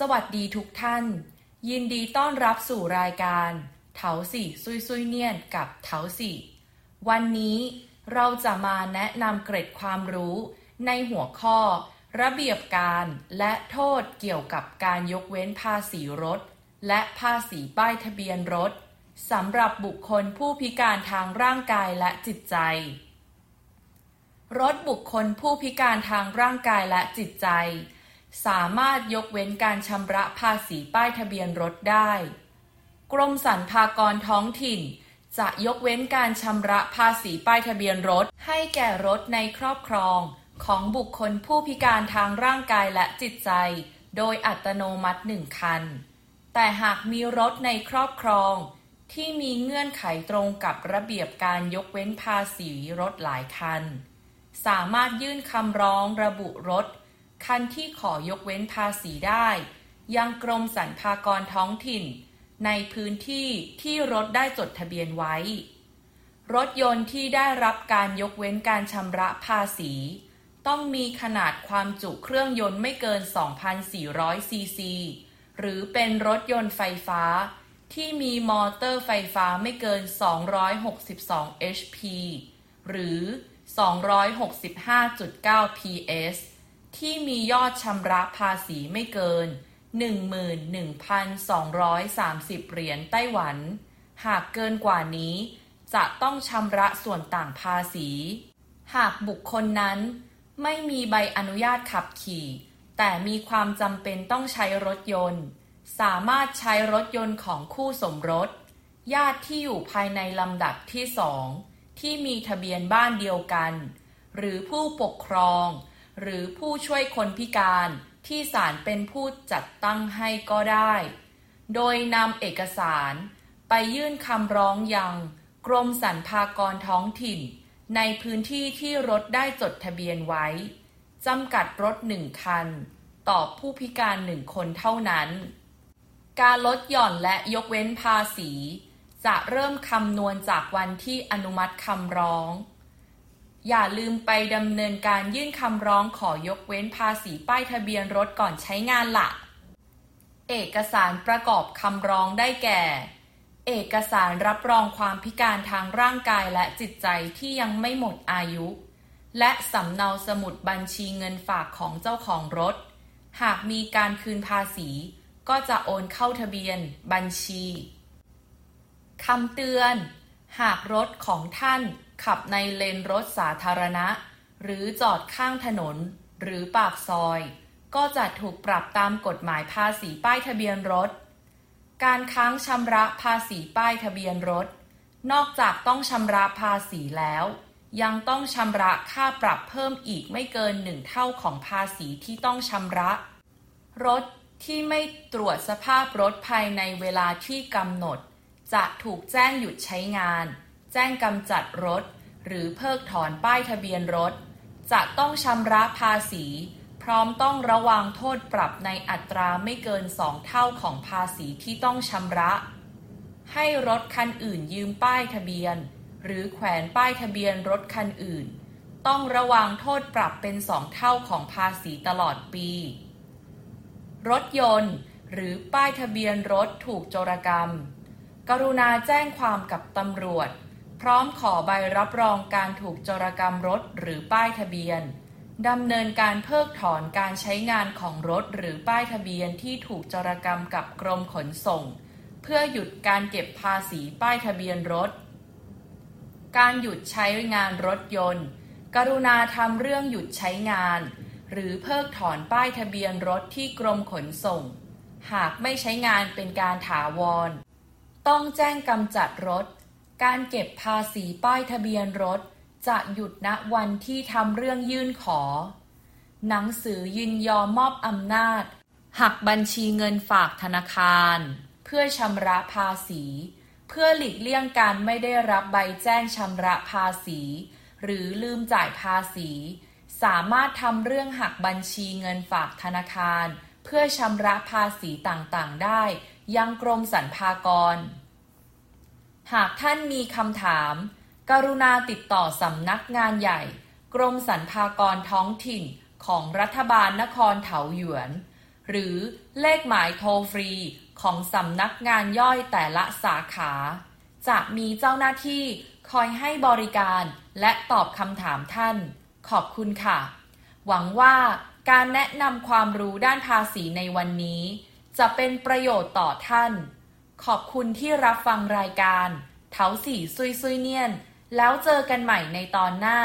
สวัสดีทุกท่าน ยินดีต้อนรับสู่รายการเถาสี่ซุยซุยเนียนกับเถาสี่วันนี้เราจะมาแนะนำเกร็ดความรู้ในหัวข้อ ระเบียบการและโทษเกี่ยวกับการยกเว้นภาษีรถ และภาษีป้ายทะเบียนรถสำหรับบุคคลผู้พิการทางร่างกายและจิตใจ รถบุคคลผู้พิการทางร่างกายและจิตใจ สามารถยกเว้นการชำระภาษีป้ายทะเบียนรถได้ กรมสรรพากรท้องถิ่น จะยกเว้นการชำระภาษีป้ายทะเบียนรถ ให้แก่รถในครอบครอง ของบุคคลผู้พิการทางร่างกายและจิตใจ โดยอัตโนมัติหนึ่งคัน แต่หากมีรถในครอบครอง ที่มีเงื่อนไขตรงกับระเบียบการยกเว้นภาษีรถหลายคัน สามารถยื่นคำร้องระบุรถ คันที่ขอยกเว้นภาษีได้ ยังกรมสรรพากรท้องถิ่น ในพื้นที่ที่รถได้จดทะเบียนไว้ รถยนต์ที่ได้รับการยกเว้นการชำระภาษี ต้องมีขนาดความจุเครื่องยนต์ไม่เกิน 2,400 ซีซี หรือเป็นรถยนต์ไฟฟ้าที่มีมอเตอร์ไฟฟ้าไม่เกิน 262 HP หรือ 265.9 PS ที่มียอดชำระภาษีไม่เกิน 11,230 เหรียญไต้หวัน หากเกินกว่านี้ จะต้องชำระส่วนต่างภาษี หากบุคคลนั้น ไม่มีใบอนุญาตขับขี่ แต่มีความจำเป็นต้องใช้รถยนต์ สามารถใช้รถยนต์ของคู่สมรส ญาติที่อยู่ภายในลำดับที่สองที่มีทะเบียนบ้านเดียวกัน หรือผู้ปกครอง หรือผู้ช่วยคนพิการที่ศาลเป็นผู้จัดตั้งให้ก็ได้ โดยนำเอกสารไปยื่นคำร้องยัง กรมสรรพากรท้องถิ่น ในพื้นที่ที่รถได้จดทะเบียนไว้จำกัดรถหนึ่งคัน ต่อผู้พิการหนึ่งคนเท่านั้น การลดหย่อนและยกเว้นภาษี จะเริ่มคำนวณจากวันที่อนุมัติคำร้อง อย่าลืมไปดำเนินการยื่นคำร้องขอยกเว้นภาษีป้ายทะเบียนรถก่อนใช้งานละเอกสารประกอบคำร้องได้แก่ เอกสารรับรองความพิการทางร่างกายและจิตใจที่ยังไม่หมดอายุ และสำเนาสมุดบัญชีเงินฝากของเจ้าของรถ หากมีการคืนภาษี ก็จะโอนเข้าทะเบียน บัญชีคำเตือน หากรถของท่าน ขับในเลนรถสาธารณะ หรือจอดข้างถนน หรือปากซอย ก็จะถูกปรับตามกฎหมายภาษีป้ายทะเบียนรถ การค้างชำระภาษีป้ายทะเบียนรถ นอกจากต้องชำระภาษีแล้ว ยังต้องชำระค่าปรับเพิ่มอีกไม่เกินหนึ่งเท่าของภาษีที่ต้องชำระ รถที่ไม่ตรวจสภาพรถภายในเวลาที่กำหนด จะถูกแจ้งหยุดใช้งาน แจ้งกำจัดรถ หรือเพิกถอนป้ายทะเบียนรถ จะต้องชำระภาษี พร้อมต้องระวังโทษปรับในอัตราไม่เกินสองเท่าของภาษีที่ต้องชำระ ให้รถคันอื่นยืมป้ายทะเบียน หรือแขวนป้ายทะเบียนรถคันอื่น ต้องระวังโทษปรับเป็นสองเท่าของภาษีตลอดปี รถยนต์หรือป้ายทะเบียนรถถูกโจรกรรม กรุณาแจ้งความกับตำรวจ พร้อมขอใบรับรองการถูกจรกรรมรถหรือป้ายทะเบียนดำเนินการเพิกถอนการใช้งานของรถหรือป้ายทะเบียนที่ถูกจรกรรมกับกรมขนส่ง เพื่อหยุดการเก็บภาษีป้ายทะเบียนรถ การหยุดใช้งานรถยนต์ กรุณาทำเรื่องหยุดใช้งาน หรือเพิกถอนป้ายทะเบียนรถที่กรมขนส่ง หากไม่ใช้งานเป็นการถาวร ต้องแจ้งกำจัดรถ การเก็บภาษีป้ายทะเบียนรถ จะหยุดณวันที่ทำเรื่องยื่นขอ หนังสือยินยอมมอบอำนาจ หักบัญชีเงินฝากธนาคาร เพื่อชำระภาษี เพื่อหลีกเลี่ยงการไม่ได้รับใบแจ้งชำระภาษี หรือลืมจ่ายภาษี สามารถทำเรื่องหักบัญชีเงินฝากธนาคาร เพื่อชำระภาษีต่างๆ ได้ ยังกรมสรรพากร หากท่านมีคำถาม กรุณาติดต่อสำนักงานใหญ่ กรมสรรพากรท้องถิ่นของรัฐบาลนครเถาหยวน หรือเลขหมายโทรฟรีของสำนักงานย่อยแต่ละสาขา จะมีเจ้าหน้าที่คอยให้บริการและตอบคำถามท่าน ขอบคุณค่ะ หวังว่าการแนะนำความรู้ด้านภาษีในวันนี้ จะเป็นประโยชน์ต่อท่าน ขอบคุณที่รับฟังรายการเถาสี่ซุยซุยเนียน แล้วเจอกันใหม่ในตอนหน้า